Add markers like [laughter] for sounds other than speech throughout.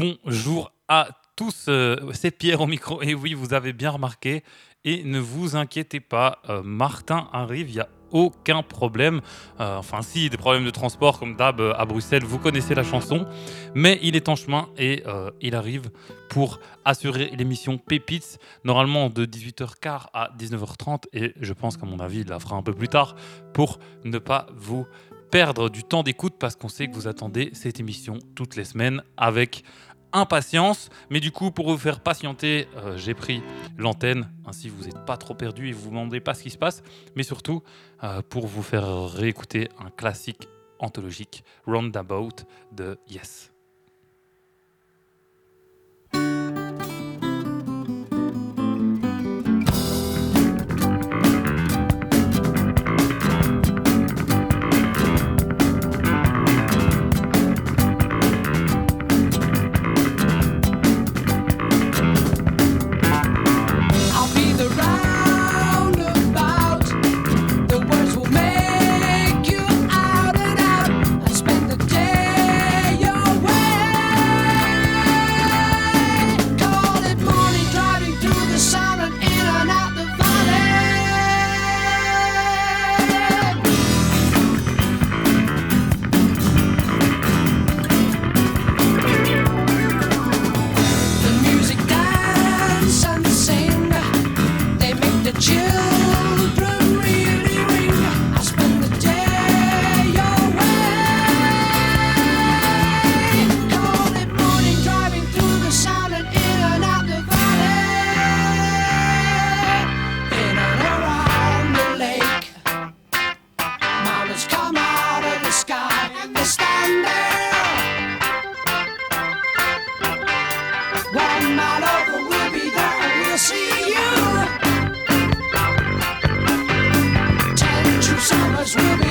Bonjour à tous, euh, c'est Pierre au micro. Et oui, vous avez bien remarqué. Et ne vous inquiétez pas, euh, Martin arrive, il n'y a aucun problème. Euh, enfin, si, des problèmes de transport comme d'hab à Bruxelles, vous connaissez la chanson. Mais il est en chemin et il arrive pour assurer l'émission Pépites, normalement de 18h15 à 19h30. Et je pense qu'à mon avis, il la fera un peu plus tard pour ne pas vous perdre du temps d'écoute parce qu'on sait que vous attendez cette émission toutes les semaines avec impatience. Mais du coup, pour vous faire patienter, euh, j'ai pris l'antenne. Ainsi, vous n'êtes pas trop perdu et vous ne vous demandez pas ce qui se passe. Mais surtout, euh, pour vous faire réécouter un classique anthologique, Roundabout de Yes. summers will be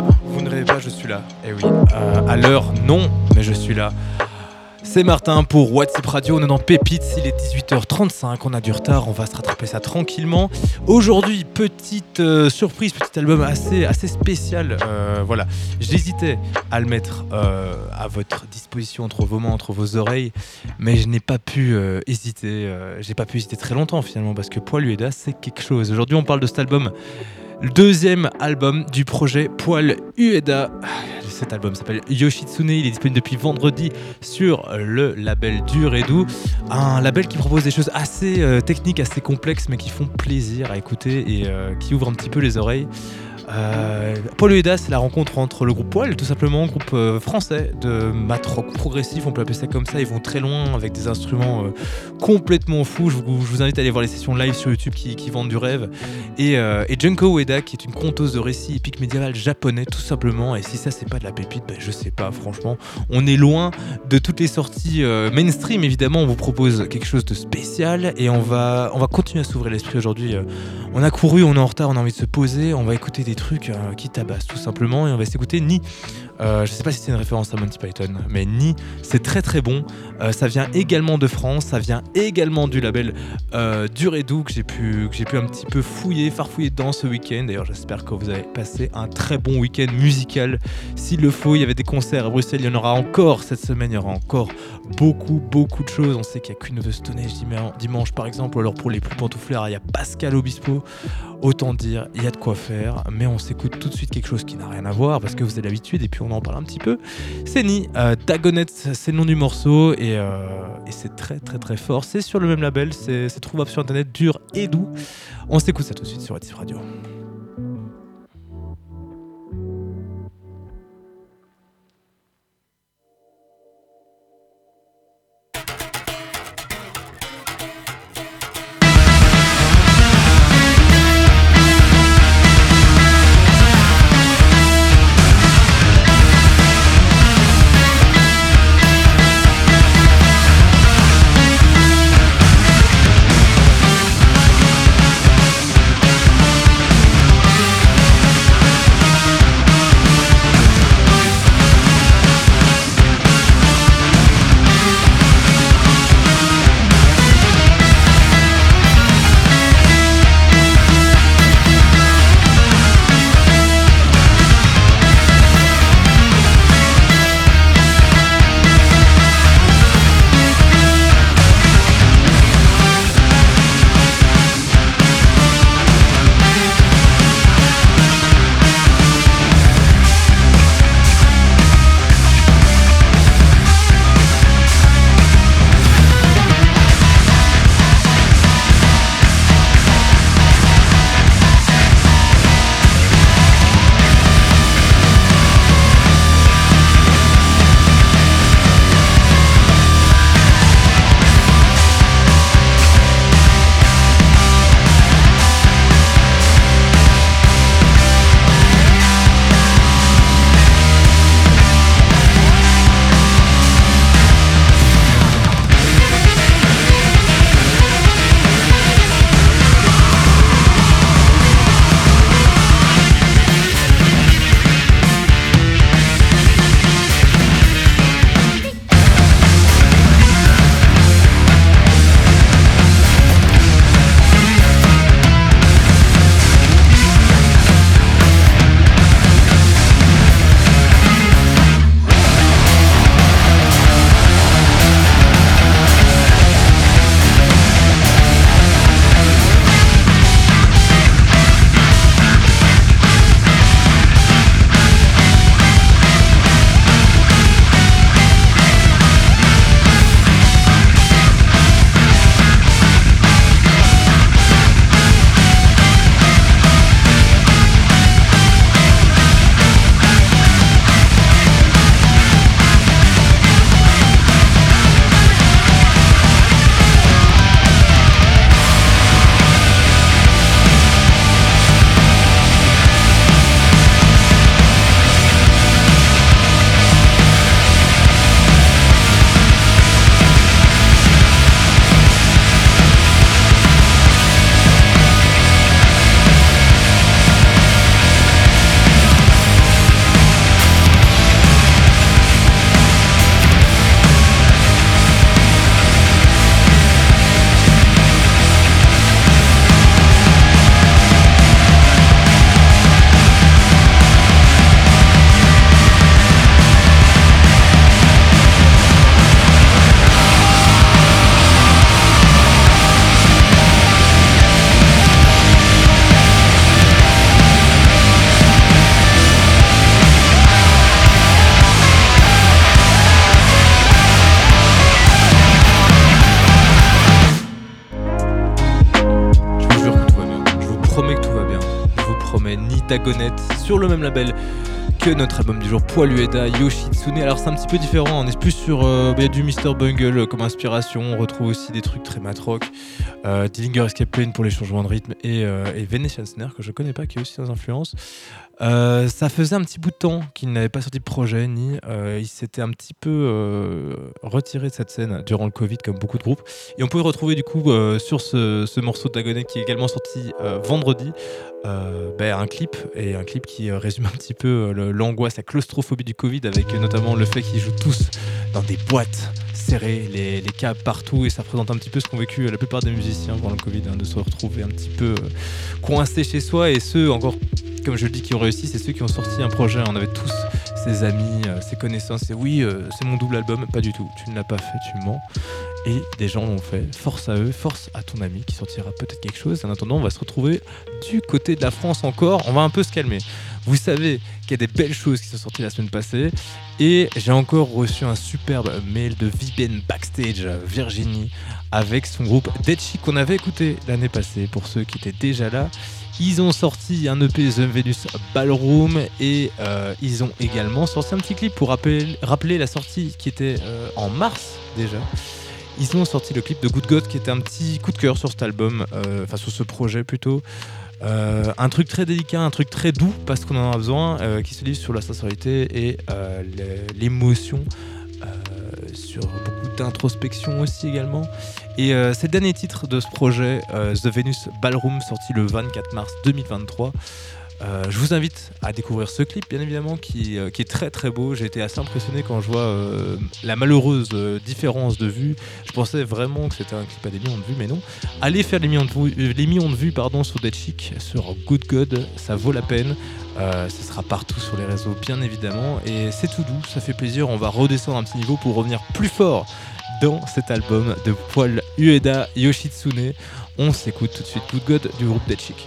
vous ne rêvez pas, je suis là. Eh oui, euh, à l'heure, non, mais je suis là. C'est Martin pour WhatsApp Radio, on est dans Pépites, il est 18h35, on a du retard, on va se rattraper ça tranquillement. Aujourd'hui, petite euh, surprise, petit album assez, assez spécial. euh, voilà, j'hésitais à le mettre à votre disposition entre vos mains, entre vos oreilles, mais je n'ai pas pu hésiter. J'ai pas pu hésiter très longtemps finalement parce que Poil Ueda, c'est quelque chose. Aujourd'hui, on parle de cet album le deuxième album du projet Poil Ueda. Cet album s'appelle Yoshitsune, il est disponible depuis vendredi sur le label Dur et Doux. Un label qui propose des choses assez euh, techniques, assez complexes, mais qui font plaisir à écouter et euh, qui ouvrent un petit peu les oreilles. Euh, Paul Ueda, c'est la rencontre entre le groupe Poil, tout simplement, groupe euh, français de mat rock progressif, on peut appeler ça comme ça. Ils vont très loin avec des instruments euh, complètement fous. Je vous, invite à aller voir les sessions live sur YouTube qui, vendent du rêve. Et, Junko Ueda, qui est une conteuse de récits épiques médiéval japonais, tout simplement. Et si ça, c'est pas de la pépite, ben, je sais pas, franchement. On est loin de toutes les sorties mainstream, évidemment. On vous propose quelque chose de spécial et on va, on va continuer à s'ouvrir l'esprit aujourd'hui. On a couru, on est en retard, on a envie de se poser. On va écouter des trucs euh, qui tabassent, tout simplement. Et on va s'écouter Ni. Euh, je sais pas si c'est une référence à Monty Python, mais Ni, c'est très très bon. Euh, ça vient également de France, ça vient également du label Dur et Doux que j'ai pu, que j'ai pu un petit peu fouiller, farfouiller dedans ce week-end. D'ailleurs, j'espère que vous avez passé un très bon week-end musical. S'il le faut, il y avait des concerts à Bruxelles, il y en aura encore cette semaine, il y aura encore beaucoup, beaucoup de choses. On sait qu'il y a Queen of the Stone dimanche par exemple, alors pour les plus pantouflards, il y a Pascal Obispo. Autant dire, il y a de quoi faire, mais on s'écoute tout de suite quelque chose qui n'a rien à voir parce que vous avez l'habitude et puis on en parle un petit peu. C'est Ni, euh, Dagonet, c'est le nom du morceau et, euh, c'est très très très fort. C'est sur le même label, c'est trouvable sur internet, dur et doux. On s'écoute ça tout de suite sur Radio. promets que tout va bien. Je vous promets ni Tagonette sur le même label que notre album du jour Poilueda Yoshitsune. Alors c'est un petit peu différent, on est plus sur euh, bah, du Mr Bungle euh, comme inspiration, on retrouve aussi des trucs très matrock, euh, Dillinger Escape Plane pour les changements de rythme et, Venetian Snare que je connais pas qui est aussi dans influence. Euh, ça faisait un petit bout de temps qu'il n'avait pas sorti de projet, ni euh, il s'était un petit peu euh, retiré de cette scène durant le Covid, comme beaucoup de groupes. Et on peut retrouver du coup sur ce, ce morceau Dagonet qui est également sorti vendredi, ben, un clip et un clip qui résume un petit peu l'angoisse, la claustrophobie du Covid, avec notamment le fait qu'ils jouent tous dans des boîtes les, les câbles partout, et ça représente un petit peu ce qu'ont vécu la plupart des musiciens pendant le Covid, hein, de se retrouver un petit peu euh, coincés chez soi, et ceux encore comme je le dis, qui ont réussi, c'est ceux qui ont sorti un projet. On avait tous ses amis, euh, ses connaissances. Et oui, euh, c'est mon double album. Pas du tout. Tu ne l'as pas fait, tu mens. Et des gens l'ont fait. Force à eux, force à ton ami qui sortira peut-être quelque chose. En attendant, on va se retrouver du côté de la France encore. On va un peu se calmer. Vous savez qu'il y a des belles choses qui sont sorties la semaine passée. Et j'ai encore reçu un superbe mail de Viben Backstage Virginie avec son groupe Dead Chic qu'on avait écouté l'année passée pour ceux qui étaient déjà là. Ils ont sorti un EP The Venus Ballroom et euh, ils ont également sorti un petit clip pour rappeler, la sortie qui était euh, en mars déjà. Ils ont sorti le clip de Good God qui était un petit coup de cœur sur cet album, euh, enfin sur ce projet plutôt. Un truc très délicat, un truc très doux parce qu'on en a besoin, qui se livre sur la sincérité et l'émotion, sur beaucoup d'introspection aussi également. Et euh, c'est le dernier titre de ce projet, euh, The Venus Ballroom, sorti le 24 mars 2023. Euh, je vous invite à découvrir ce clip, bien évidemment, qui, qui est très très beau. J'ai été assez impressionné quand je vois la malheureuse différence de vue. Je pensais vraiment que c'était un clip à des millions de vues, mais non. Allez faire les millions de vues, les millions de vues pardon, sur Dead Chic, sur Good God, ça vaut la peine. Euh, ce sera partout sur les réseaux, bien évidemment. Et c'est tout doux, ça fait plaisir. On va redescendre un petit niveau pour revenir plus fort dans cet album de Paul Ueda Yoshitsune. On s'écoute tout de suite Good God du groupe Dead Chic.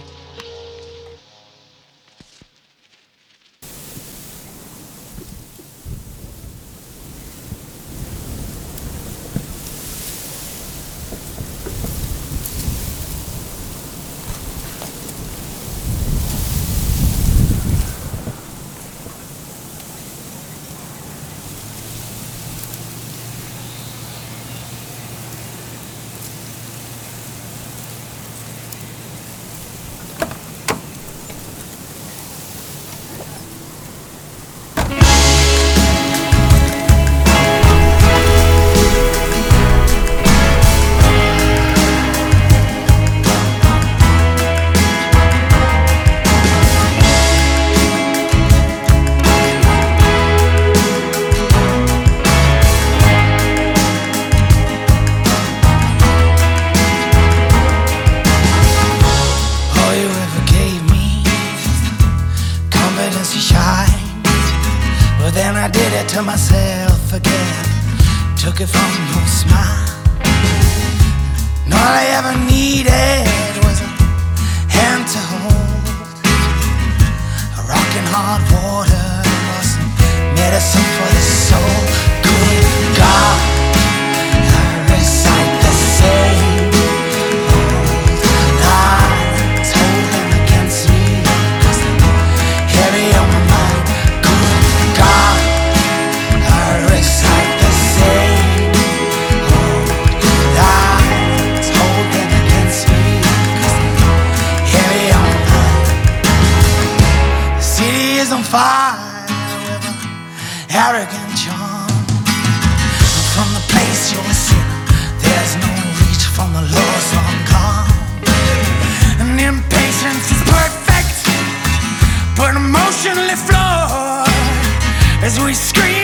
As we scream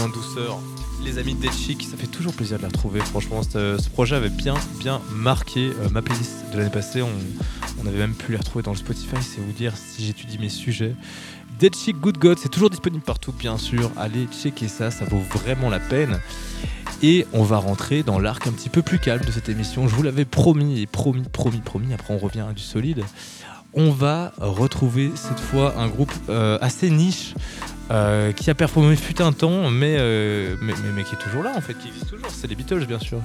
en douceur. Les amis de Dead Chic, ça fait toujours plaisir de les retrouver. Franchement, ce, projet avait bien, bien marqué euh, ma playlist de l'année passée. On, on avait même pu les retrouver dans le Spotify, c'est vous dire si j'étudie mes sujets. Dead Chic Good God, c'est toujours disponible partout, bien sûr. Allez checker ça, ça vaut vraiment la peine. Et on va rentrer dans l'arc un petit peu plus calme de cette émission. Je vous l'avais promis et promis, promis, promis. Après, on revient à du solide. On va retrouver cette fois un groupe euh, assez niche euh, qui a performé fut un temps, mais, euh, mais, mais- mais qui est toujours là en fait, qui existe toujours. C'est les Beatles, bien sûr.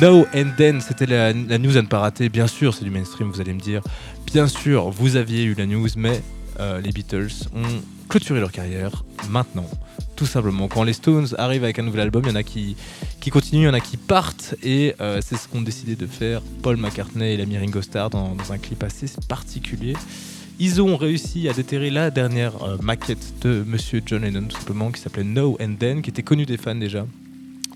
Now and Then, c'était la, news à ne pas rater. Bien sûr, c'est du mainstream, vous allez me dire. Bien sûr, vous aviez eu la news, mais euh, les Beatles ont clôturé leur carrière maintenant. Tout simplement, quand les Stones arrivent avec un nouvel album, il y en a qui, qui continuent, il y en a qui partent, et c'est ce qu'ont décidé de faire Paul McCartney et l'ami Ringo Starr dans un clip assez particulier. Ils ont réussi à déterrer la dernière euh, maquette de Monsieur John Lennon, tout simplement, qui s'appelait No and Then, qui était connue des fans déjà,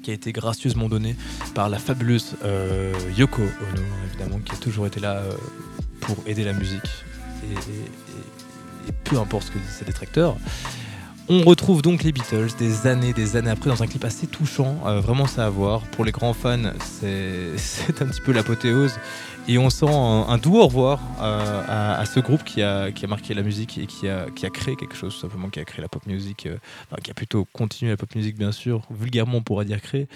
qui a été gracieusement donnée par la fabuleuse euh, Yoko Ono, évidemment, qui a toujours été là euh, pour aider la musique, et, et- peu importe ce que disent ses détracteurs. On retrouve donc les Beatles des années, des années après dans un clip assez touchant, euh, vraiment ça à voir. Pour les grands fans, c'est [laughs] un petit peu l'apothéose. Et on sent un, doux au revoir euh, à, à ce groupe qui a, qui a marqué la musique et qui a, qui a créé quelque chose, tout simplement, qui a créé la pop music, euh, enfin, qui a plutôt continué la pop music, bien sûr. Vulgairement, on pourrait dire créé.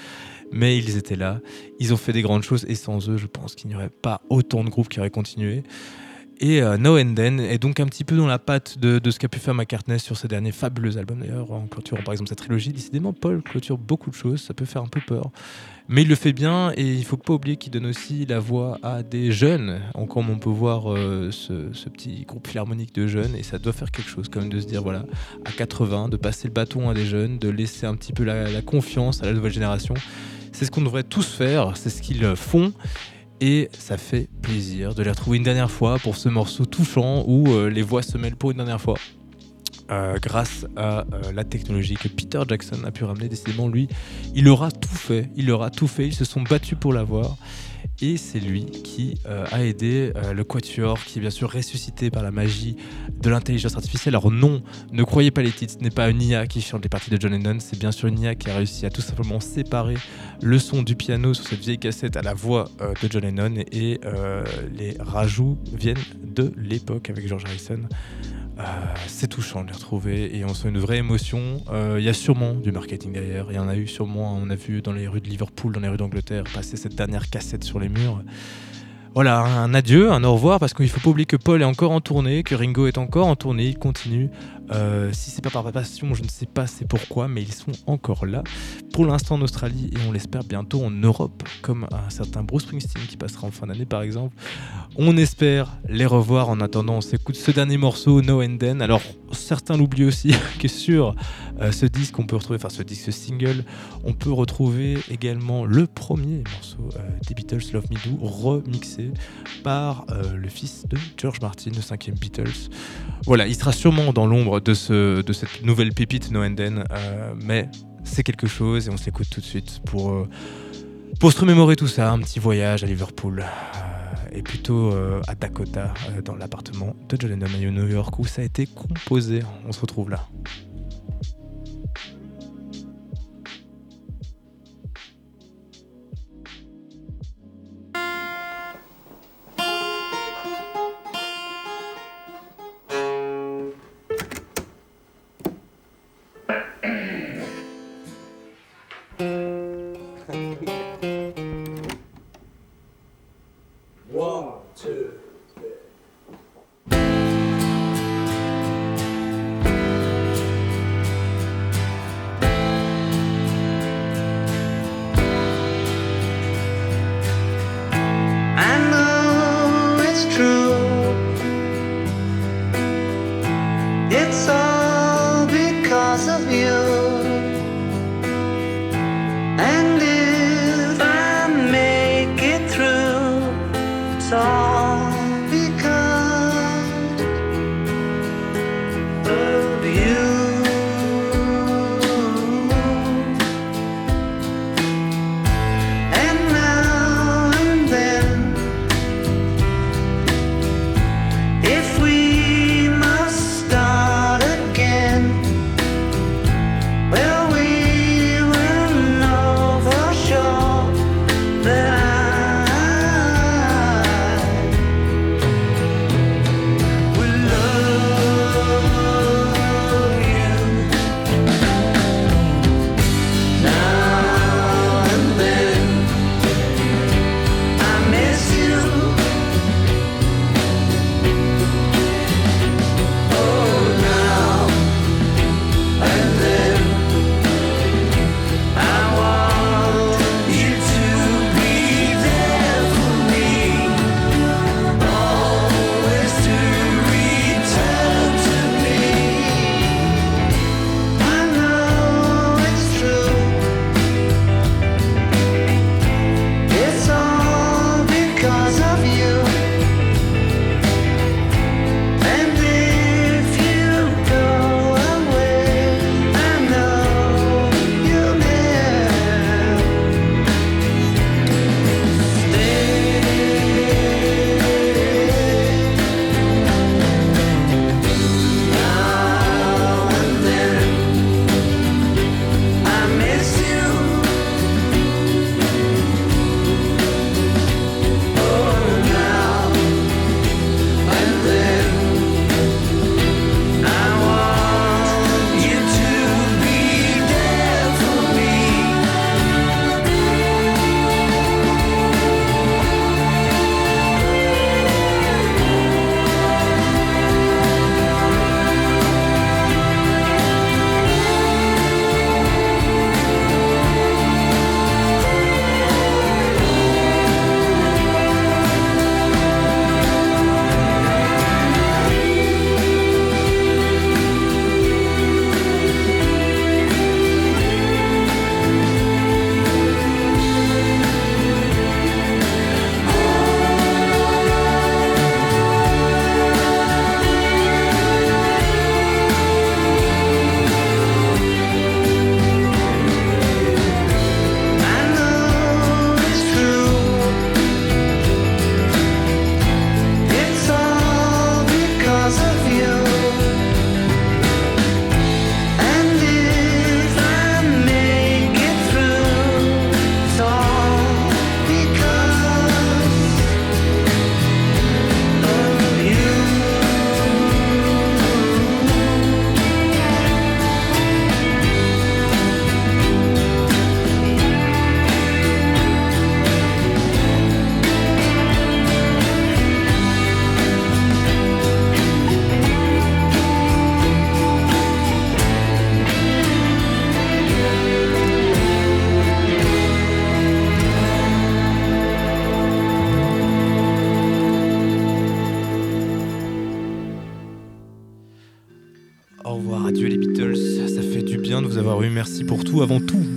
Mais ils étaient là, ils ont fait des grandes choses et sans eux, je pense qu'il n'y aurait pas autant de groupes qui auraient continué. Et euh, No and Then est donc un petit peu dans la patte de, de ce qu'a pu faire McCartney sur ses derniers fabuleux albums d'ailleurs, en clôturant par exemple sa trilogie. Décidément, Paul clôture beaucoup de choses, ça peut faire un peu peur. Mais il le fait bien et il faut pas oublier qu'il donne aussi la voix à des jeunes. En comme on peut voir euh, ce, ce petit groupe philharmonique de jeunes et ça doit faire quelque chose quand même de se dire voilà, à 80, de passer le bâton à des jeunes, de laisser un petit peu la confiance à la nouvelle génération. C'est ce qu'on devrait tous faire, c'est ce qu'ils font. Et ça fait plaisir de les retrouver une dernière fois pour ce morceau touchant où euh, les voix se mêlent pour une dernière fois. Euh, grâce à euh, la technologie que Peter Jackson a pu ramener, décidément, lui, il aura tout fait. Il aura tout fait. Ils se sont battus pour l'avoir. Et c'est lui qui euh, a aidé le Quatuor, qui est bien sûr ressuscité par la magie de l'intelligence artificielle. Alors non, ne croyez pas les titres, ce n'est pas une IA qui chante les parties de John Lennon, c'est bien sûr une IA qui a réussi à tout simplement séparer le son du piano sur cette vieille cassette à la voix de John Lennon et les rajouts viennent de l'époque avec George Harrison. Euh, c'est touchant de les retrouver et on sent une vraie émotion. Euh, Il y a sûrement du marketing derrière. Il y en a eu sûrement, on a vu dans les rues de Liverpool, dans les rues d'Angleterre, passer cette dernière cassette sur les murs. Voilà, un adieu, un au revoir, parce qu'il faut pas oublier que Paul est encore en tournée, que Ringo est encore en tournée, il continue. Euh, si c'est pas par passion, je ne sais pas c'est pourquoi, mais ils sont encore là. Pour l'instant en Australie et on l'espère bientôt en Europe, comme un certain Bruce Springsteen qui passera en fin d'année par exemple. On espère les revoir. En attendant, on s'écoute ce dernier morceau, No and Then. Alors, certains l'oublient aussi [laughs] que sur euh, ce disque, on peut retrouver, enfin ce disque, ce single, on peut retrouver également le premier morceau euh, des Beatles, Love Me Do, remixé par le fils de George Martin, le cinquième Beatles. Voilà, il sera sûrement dans l'ombre de, ce, de cette nouvelle pépite No and Then, euh, mais c'est quelque chose et on s'écoute tout de suite pour, euh, pour se remémorer tout ça, un petit voyage à Liverpool. euh, et plutôt à Dakota, dans l'appartement de John Lennon New York, où ça a été composé. On se retrouve là. True.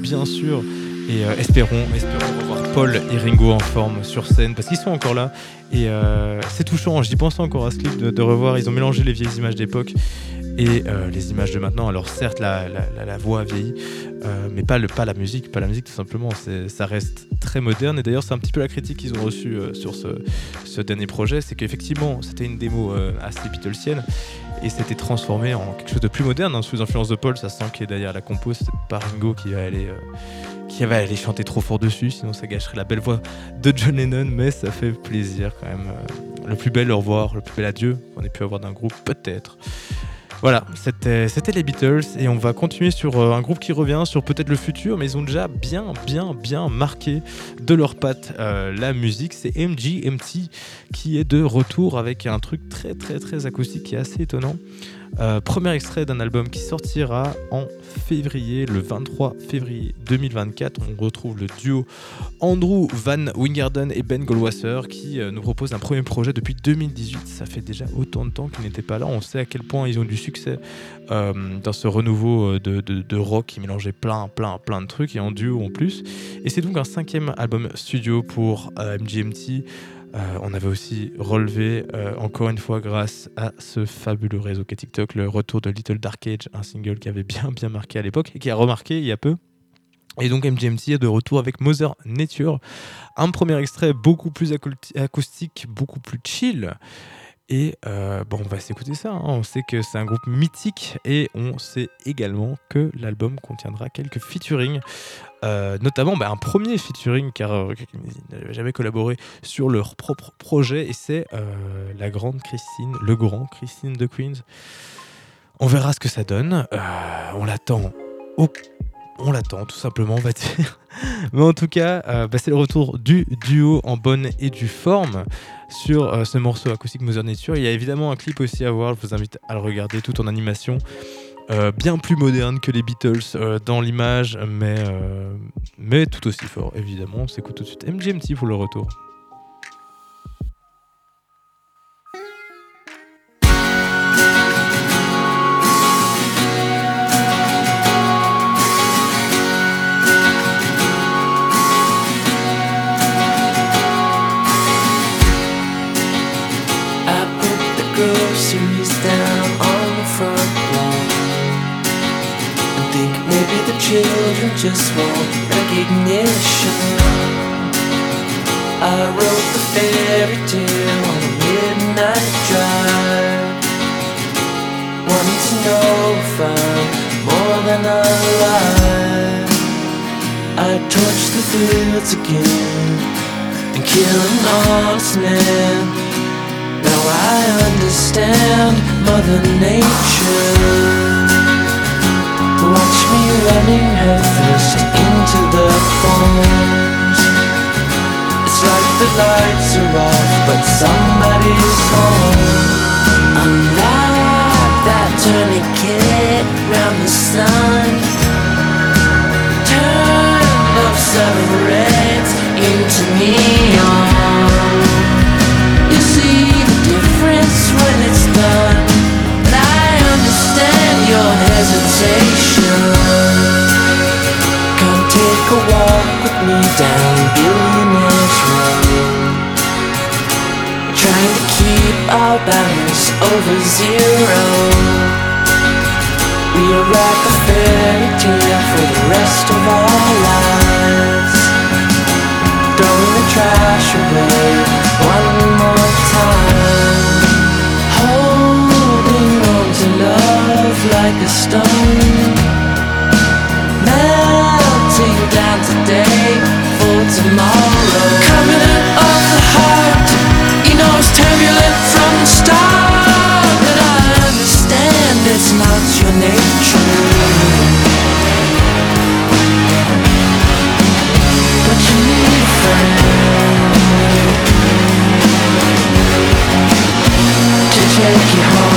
Bien sûr. Et euh, espérons, espérons revoir Paul et Ringo en forme sur scène parce qu'ils sont encore là. Et euh, c'est touchant, j'y pensais encore à ce clip de, revoir. Ils ont mélangé les vieilles images d'époque et euh, les images de maintenant. Alors certes, la, voix a vieilli, mais pas, le, pas la musique, pas la musique tout simplement. Ça reste très moderne. Et d'ailleurs, c'est un petit peu la critique qu'ils ont reçue sur ce, ce dernier projet, c'est qu'effectivement, c'était une démo assez Beatlesienne et c'était transformé en quelque chose de plus moderne, hein, sous influence de Paul. Ça sent qu'il est derrière la compo, c'est pas Ringo qui va aller. euh, qui va aller chanter trop fort dessus, sinon ça gâcherait la belle voix de John Lennon, mais ça fait plaisir quand même. euh, le plus bel au revoir, le plus bel adieu qu'on ait pu avoir d'un groupe, peut-être. Voilà, c'était les Beatles et on va continuer sur euh, un groupe qui revient sur peut-être le futur, mais ils ont déjà bien, bien, bien marqué de leurs pattes euh, la musique. C'est MGMT qui est de retour avec un truc très, très, très acoustique qui est assez étonnant. Euh, premier extrait d'un album qui sortira en février, le 23 février 2024. On retrouve le duo Andrew Van Wingerden et Ben Goldwasser qui euh, nous propose un premier projet depuis 2018. Ça fait déjà autant de temps qu'ils n'étaient pas là. On sait à quel point ils ont du succès euh, dans ce renouveau de, de- rock qui mélangeait plein, plein, plein de trucs et en duo en plus. Et c'est donc un cinquième album studio pour MGMT. Euh, on avait aussi relevé, euh, encore une fois, grâce à ce fabuleux réseau qu'est TikTok, le retour de Little Dark Age, un single qui avait bien, bien marqué à l'époque et qui a remarqué il y a peu. Et donc MGMT est de retour avec Mother Nature, un premier extrait beaucoup plus acousti- acoustique, beaucoup plus chill. Et euh, bon, on va s'écouter ça. hein. On sait que c'est un groupe mythique et on sait également que l'album contiendra quelques featuring, euh, notamment bah, un premier featuring car euh, ils n'avaient jamais collaboré sur leur propre projet et c'est euh, la grande Christine, le grand Christine de Queens. On verra ce que ça donne. Euh, on l'attend. On l'attend tout simplement, on va dire. [laughs] Mais en tout cas, bah, c'est le retour du duo en bonne et due forme sur ce morceau acoustique Mother Nature. Il y a évidemment un clip aussi à voir, je vous invite à le regarder tout en animation. Euh, bien plus moderne que les Beatles euh, dans l'image, mais, euh, mais tout aussi fort, évidemment. On s'écoute tout de suite MGMT pour le retour. Children just want recognition. I wrote the fairy tale on a midnight drive, wanting to know if I'm more than alive. I torch the fields again and kill an honest man. Now I understand Mother Nature. Watch me running headfirst into the thorns. It's like the lights are off, but somebody's home. Unlike that tourniquet round the sun. Turn up some reds into neon. You see the difference when it's done. But I understand your hesitation. Take a walk with me down Billionaire's Road. Trying to keep our balance over zero. We are like a fairy tale for the rest of our lives. Throwing the trash away one more time. Holding on to love like a stone. Melting down today for tomorrow. Coming of the heart, you know it's turbulent from the start. But I understand it's not your nature. But you need a friend to take you home.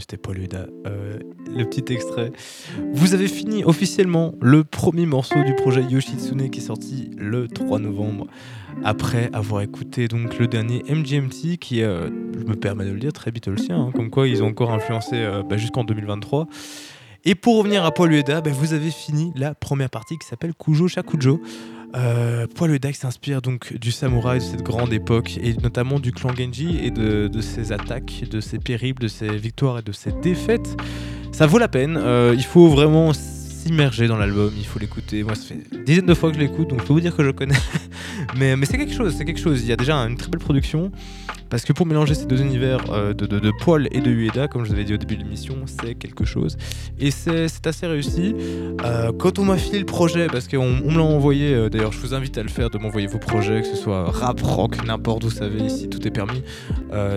C'était Paul Huda. Euh, le petit extrait. Vous avez fini officiellement le premier morceau du projet Yoshitsune qui est sorti le 3 novembre. Après avoir écouté donc le dernier MGMT qui, euh, je me permets de le dire, très Beatlesien, hein, comme quoi ils ont encore influencé euh, bah, jusqu'en 2023. Et pour revenir à Paul Ueda, bah, vous avez fini la première partie qui s'appelle Kujo Shakujo. Euh, qui s'inspire donc du samouraï de cette grande époque et notamment du clan Genji et de, de ses attaques, de ses périples, de ses victoires et de ses défaites. Ça vaut la peine. euh, il faut vraiment s'immerger dans l'album. Il faut l'écouter. Moi, ça fait une dizaine de fois que je l'écoute, donc je peux vous dire que je connais. [laughs] mais mais c'est quelque chose. C'est quelque chose. Il y a déjà une très belle production. Parce que pour mélanger ces deux univers euh, de, de, de et de Ueda, comme je vous avais dit au début de l'émission, c'est quelque chose. Et c'est assez réussi. Euh, quand on m'a filé le projet, parce qu'on on me l'a envoyé, euh, d'ailleurs je vous invite à le faire, de m'envoyer vos projets, que ce soit rap, rock, n'importe où, vous savez, ici tout est permis.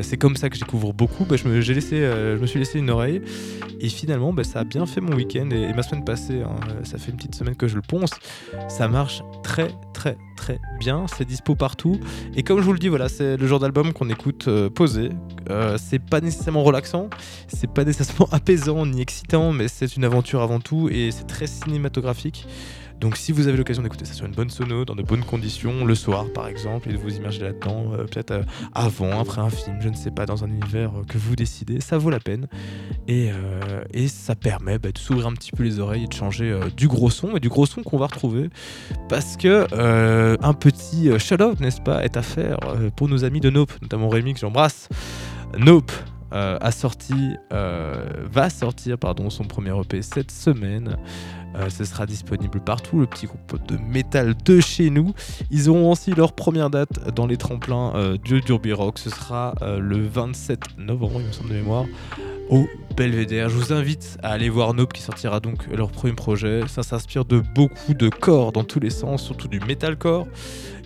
C'est comme ça que je découvre beaucoup. Bah, je, me, laissé, je me suis laissé une oreille. Et finalement, bah, ça a bien fait mon week-end. Et, et ma semaine passée, hein, ça fait une petite semaine que je le ponce. Ça marche très, très, très bien. C'est dispo partout. Et comme je vous le dis, voilà, c'est le genre d'album qu'on écoute euh, posé. Euh, c'est pas nécessairement relaxant, c'est pas nécessairement [laughs] apaisant ni excitant, mais c'est une aventure avant tout et c'est très cinématographique. Donc si vous avez l'occasion d'écouter ça sur une bonne sono, dans de bonnes conditions, le soir par exemple, et de vous immerger là-dedans, euh, peut-être euh, avant, après un film, je ne sais pas, dans un univers euh, que vous décidez, ça vaut la peine. Et, ça permet bah, de s'ouvrir un petit peu les oreilles et de changer du gros son, et du gros son qu'on va retrouver. Parce que un petit shout-out, n'est-ce pas, est à faire pour nos amis de Nope, notamment Rémi que j'embrasse. Nope euh, a va sortir pardon, son premier EP cette semaine. Euh, ce sera disponible partout, le petit groupe de métal de chez nous. Ils auront aussi leur première date dans les tremplins euh, du Derby Rock. Ce sera euh, le 27 novembre, il me semble de mémoire, au Belvédère. Je vous invite à aller voir Nope qui sortira donc leur premier projet. Ça s'inspire de beaucoup de corps dans tous les sens, surtout du metalcore.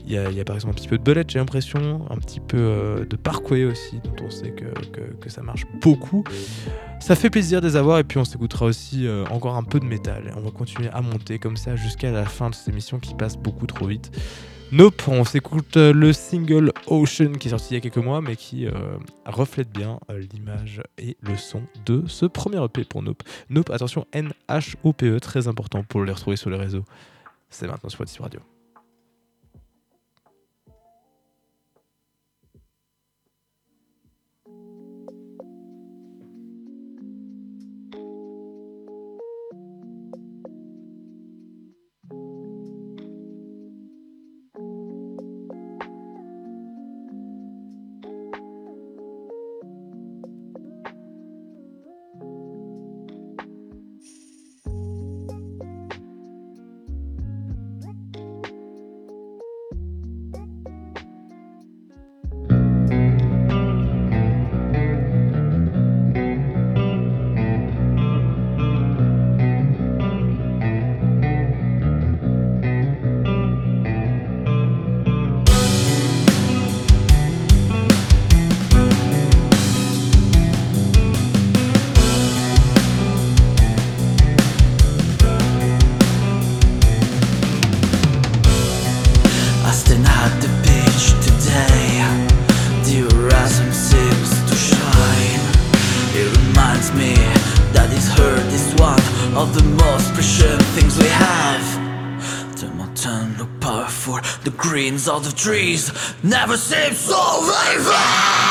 Il y, a, par exemple un petit peu de Bullet, j'ai l'impression, un petit peu euh, de Parkway aussi, dont on sait que, que- ça marche beaucoup. Ça fait plaisir de les avoir et puis on s'écoutera aussi euh, encore un peu de métal. On va continuer à monter comme ça jusqu'à la fin de cette émission qui passe beaucoup trop vite. Nope, on s'écoute euh, le single Ocean qui est sorti il y a quelques mois mais qui reflète bien l'image et le son de ce premier EP pour Nope. Nope, attention, N-H-O-P-E, très important pour les retrouver sur les réseaux. C'est maintenant sur Radio. The greens of the trees never seem so vibrant.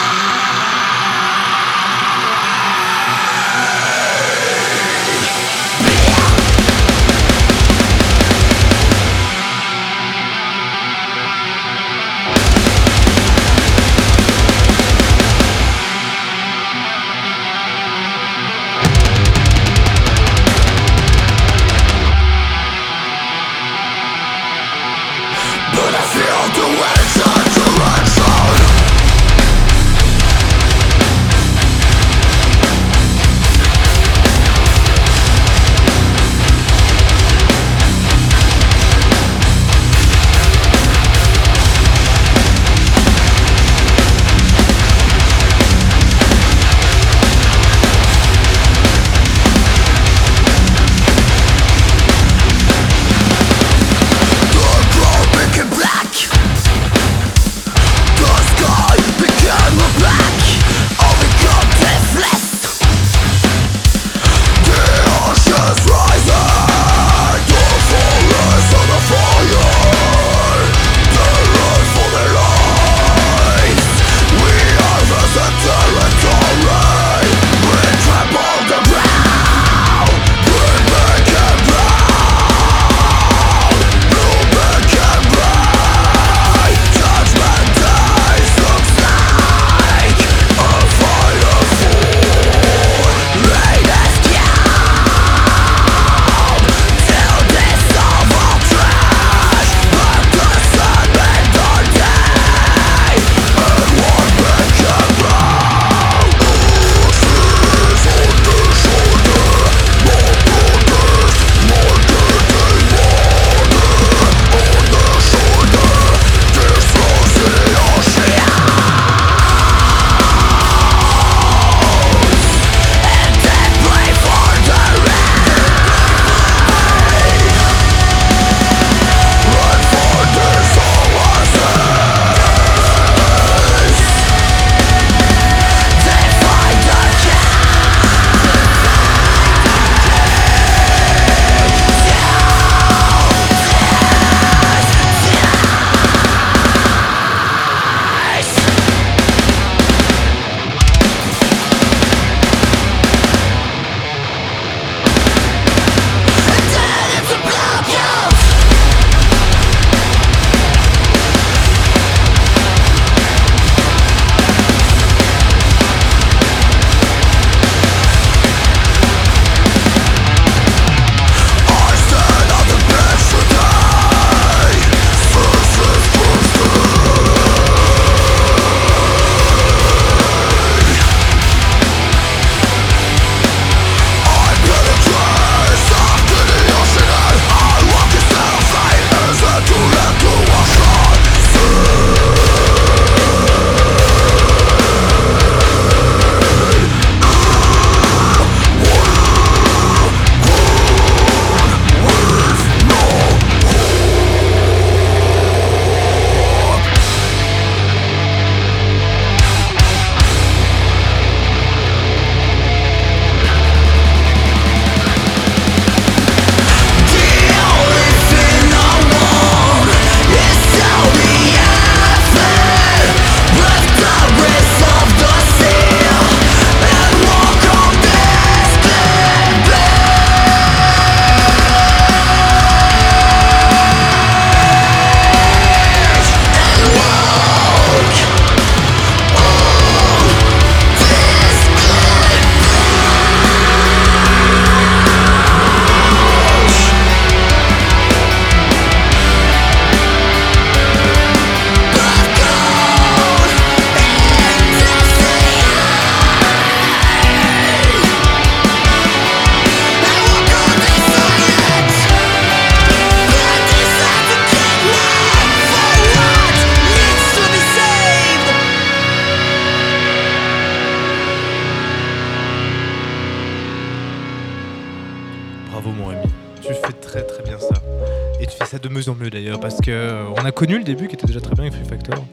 Connu le début qui était déjà très bien avec Free Factor.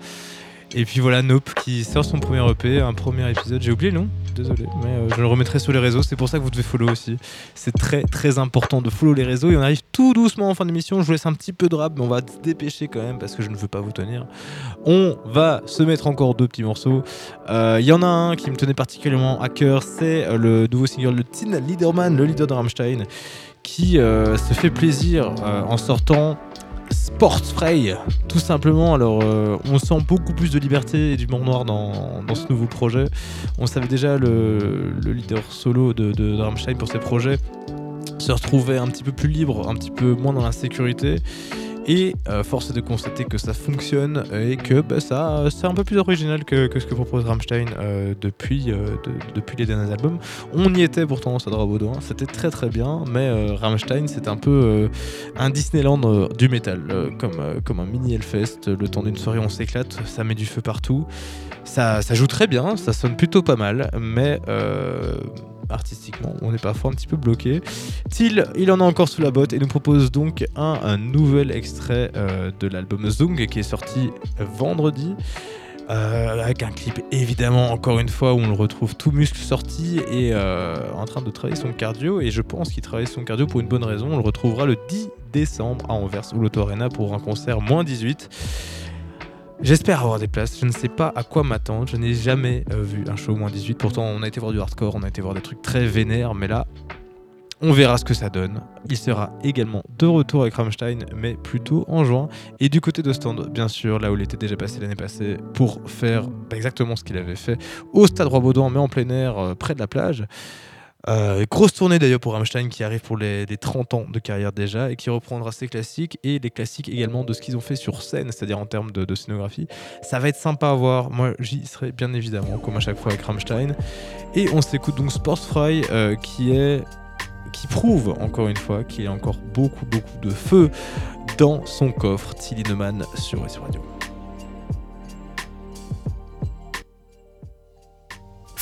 Et puis voilà Nope qui sort son premier EP, un premier épisode. J'ai oublié le nom, désolé, mais euh, je le remettrai sur les réseaux. C'est pour ça que vous devez follow aussi. C'est très très important de follow les réseaux. Et on arrive tout doucement en fin d'émission. Je vous laisse un petit peu de rap, mais on va se dépêcher quand même parce que je ne veux pas vous tenir. On va se mettre encore deux petits morceaux. Euh, Il y en a un qui me tenait particulièrement à cœur, c'est euh, le nouveau single de Tin Liederman, le leader de Rammstein, qui euh, se fait plaisir euh, en sortant Sportsfrey, tout simplement. Alors, euh, on sent beaucoup plus de liberté et d'humour noir dans, ce nouveau projet. On savait déjà le, le leader solo de, de, pour ses projets se retrouvait un petit peu plus libre, un petit peu moins dans la sécurité. Et euh, force est de constater que ça fonctionne et que bah, ça, c'est un peu plus original que, que ce que propose Rammstein euh, depuis, euh, de- depuis les derniers albums. On y était pourtant, ça doit Baudouin, c'était très très bien, mais Rammstein c'est un peu un Disneyland du métal, comme, comme un mini Hellfest. Le temps d'une soirée, on s'éclate, ça met du feu partout. Ça, ça joue très bien, ça sonne plutôt pas mal, mais artistiquement, on n'est pas fort, un petit peu bloqué. Till, il en a encore sous la botte et nous propose donc un, nouvel extrait euh, de l'album Zung qui est sorti vendredi. euh, avec un clip évidemment encore une fois où on le retrouve tout muscle sorti et euh, en train de travailler son cardio et je pense qu'il travaille son cardio pour une bonne raison on le retrouvera le 10 décembre à Anvers ou l'Auto Arena pour un concert moins 18 J'espère avoir des places, je ne sais pas à quoi m'attendre, je n'ai jamais euh, vu un show moins 18, pourtant on a été voir du hardcore, on a été voir des trucs très vénères, mais là, on verra ce que ça donne. Il sera également de retour avec Rammstein, mais plutôt en juin. Et du côté de Stand, bien sûr, là où il était déjà passé l'année passée, pour faire exactement ce qu'il avait fait au Stade Roi-Baudouin, mais en plein air, euh, près de la plage. Euh, grosse tournée d'ailleurs pour Rammstein qui arrive pour les, les 30 ans de carrière déjà et qui reprendra ses classiques et les classiques également de ce qu'ils ont fait sur scène, c'est-à-dire en termes de, scénographie. Ça va être sympa à voir. Moi, j'y serai bien évidemment, comme à chaque fois avec Rammstein. Et on s'écoute donc Sportsfry euh, qui est qui prouve encore une fois qu'il y a encore beaucoup beaucoup de feu dans son coffre. Tilly Neumann sur S Radio.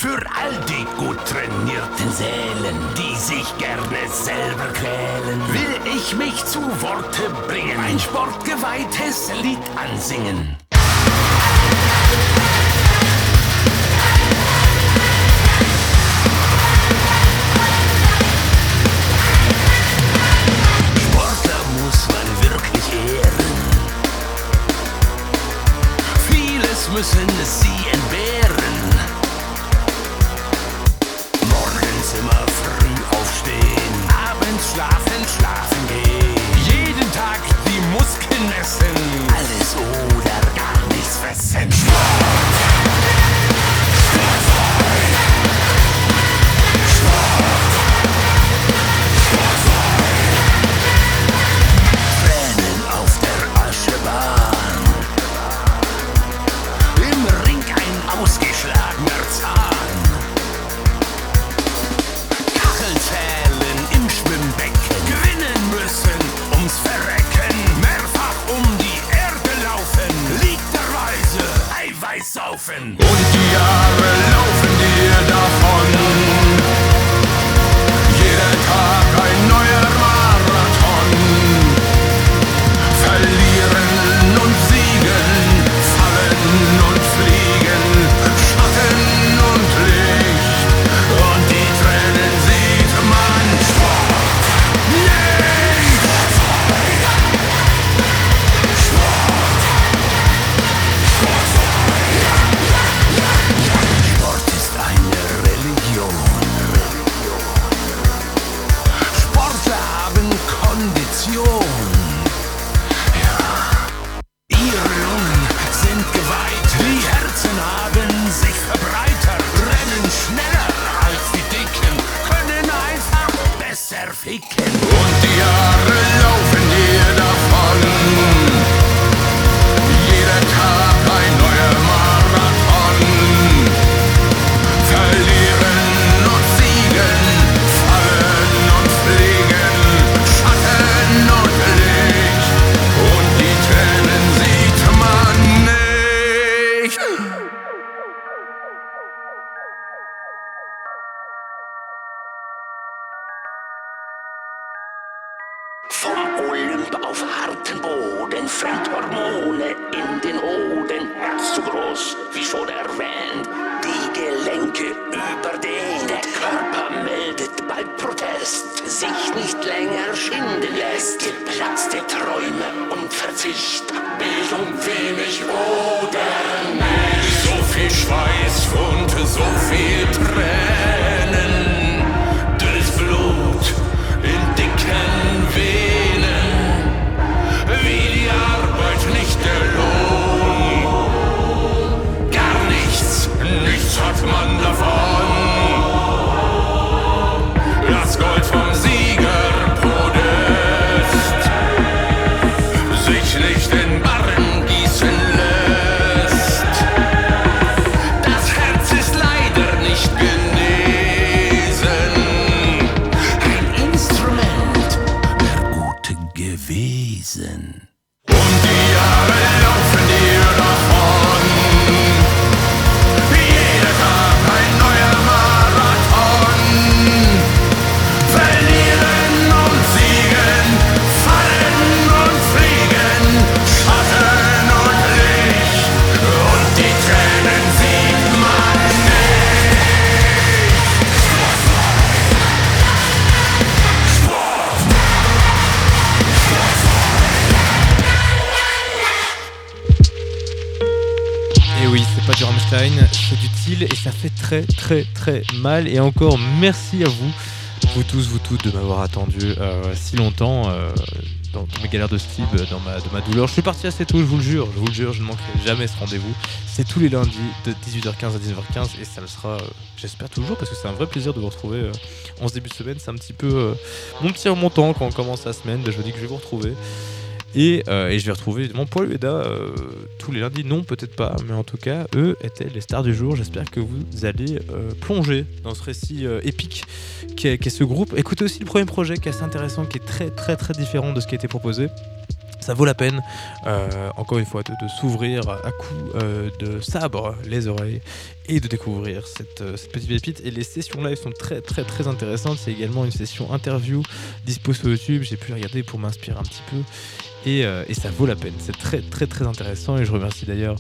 Für all die gut trainierten Seelen, die sich gerne selber quälen, will ich mich zu Worte bringen, ein sportgeweihtes Lied ansingen. Sportler muss man wirklich ehren. Vieles müssen sie and. Griffin. Très très très mal. Et encore merci à vous, vous tous, vous toutes, de m'avoir attendu euh, si longtemps euh, dans, mes galères de Steve, dans ma, de ma douleur. Je suis parti assez tôt, je vous le jure, je vous le jure, je ne manquerai jamais ce rendez-vous. C'est tous les lundis de 18h15 à 19h15 et ça le sera, euh, j'espère toujours, parce que c'est un vrai plaisir de vous retrouver euh, en ce début de semaine. C'est un petit peu euh, mon petit remontant quand on commence la semaine. Je me dis que je vais vous retrouver. Et, euh, et je vais retrouver évidemment Paul et Eda euh, tous les lundis. Non, peut-être pas, mais en tout cas, eux étaient les stars du jour. J'espère que vous allez euh, plonger dans ce récit euh, épique qu'est ce groupe. Écoutez aussi le premier projet qui est assez intéressant, qui est très très très différent de ce qui a été proposé. Ça vaut la peine, encore une fois, de, s'ouvrir à coups de sabre les oreilles et de découvrir cette, cette petite pépite. Et les sessions live sont très très très intéressantes. C'est également une session interview dispo sur YouTube. J'ai pu regarder pour m'inspirer un petit peu. Et, euh, et ça vaut la peine. C'est très très très intéressant. Et je remercie d'ailleurs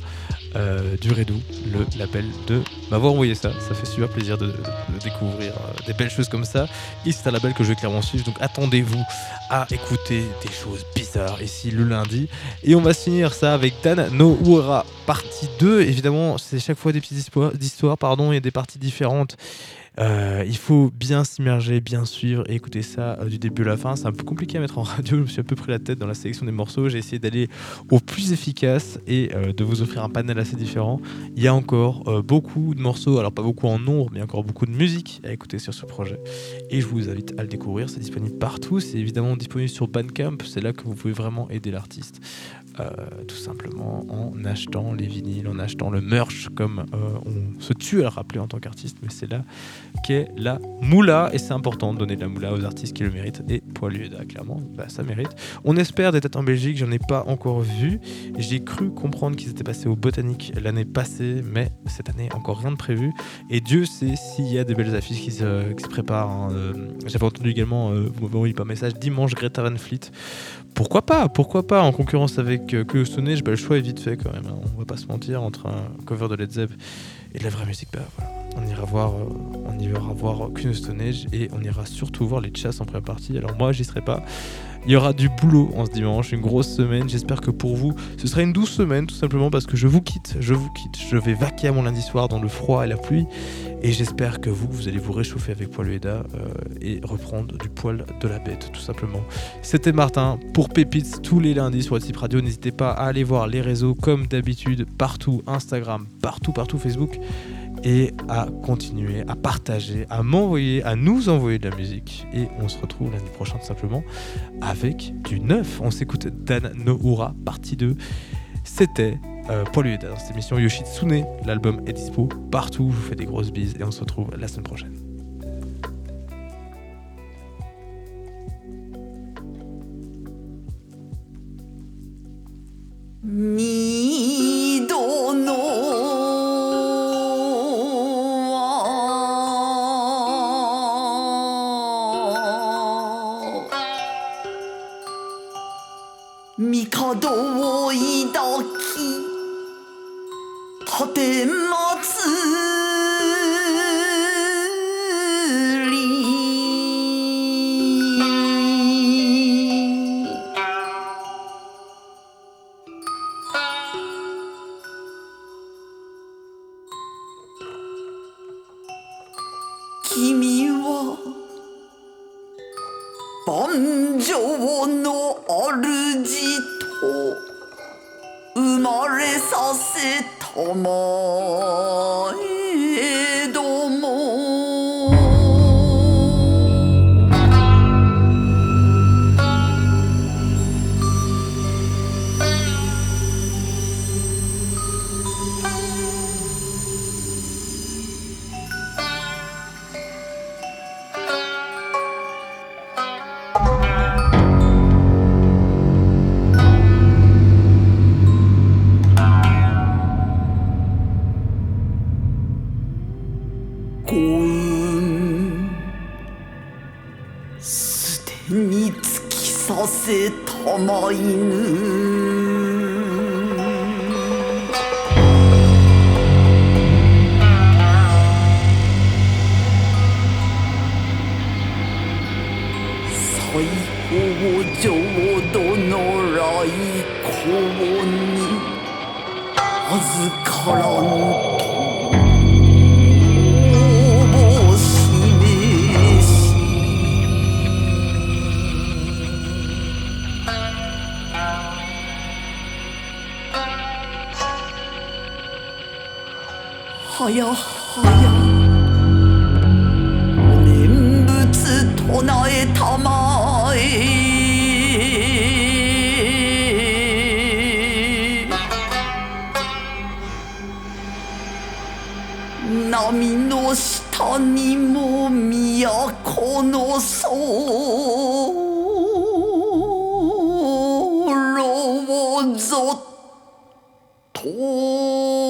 euh, du le label, de m'avoir envoyé ça. Ça fait super plaisir de, découvrir euh, des belles choses comme ça. Et c'est un label que je vais clairement suivre. Donc attendez-vous à écouter des choses bizarres ici le lundi. Et on va finir ça avec Dan No Ura, partie 2. Évidemment, c'est chaque fois des petites histoires, pardon, il y a des parties différentes. Euh, il faut bien s'immerger, bien suivre et écouter ça euh, du début à la fin. C'est un peu compliqué à mettre en [laughs] radio. Je me suis un peu pris la tête dans la sélection des morceaux. J'ai essayé d'aller au plus efficace et euh, de vous offrir un panel assez différent. Il y a encore beaucoup de morceaux, alors pas beaucoup en nombre, mais encore beaucoup de musique à écouter sur ce projet. Et je vous invite à le découvrir. C'est disponible partout. C'est évidemment disponible sur Bandcamp. C'est là que vous pouvez vraiment aider l'artiste. Euh, tout simplement en achetant les vinyles, en achetant le merch, comme euh, on se tue à le rappeler en tant qu'artiste, mais c'est là qu'est la moula, et c'est important de donner de la moula aux artistes qui le méritent, et Poilueda, clairement, bah, ça mérite. On espère des têtes en Belgique, j'en ai pas encore vu, j'ai cru comprendre qu'ils étaient passés au Botanique l'année passée, mais cette année, encore rien de prévu, et Dieu sait s'il y a des belles affiches qui se, préparent. hein. Euh, J'avais entendu également, vous m'avez envoyé par message, dimanche Greta Van Fleet, pourquoi pas Pourquoi pas En concurrence avec euh, Age, bah, le choix est vite fait quand même. hein. On va pas se mentir entre un cover de Led Zepp et la vraie musique. Bah, voilà. On ira voir, euh, on ira voir Stone Age et on ira surtout voir les chasses en première partie. Alors moi, j'y serai pas. Il y aura du boulot en ce dimanche, une grosse semaine. J'espère que pour vous, ce sera une douce semaine, tout simplement parce que je vous quitte, je vous quitte. Je vais vaquer à mon lundi soir dans le froid et la pluie. Et j'espère que vous, vous allez vous réchauffer avec Poilueda euh, et reprendre du poil de la bête, tout simplement. C'était Martin pour Pépites tous les lundis sur WhatsApp Radio. N'hésitez pas à aller voir les réseaux comme d'habitude, partout, Instagram, partout, partout, Facebook. Et à continuer, à partager, à m'envoyer, à nous envoyer de la musique. Et on se retrouve l'année prochaine simplement avec du neuf. On s'écoute Dan Nohura, partie 2. C'était euh, Poilueda dans cette émission Yoshitsune. L'album est dispo partout. Je vous fais des grosses bises et on se retrouve la semaine prochaine. 二度波の下にも都の空をぞっと。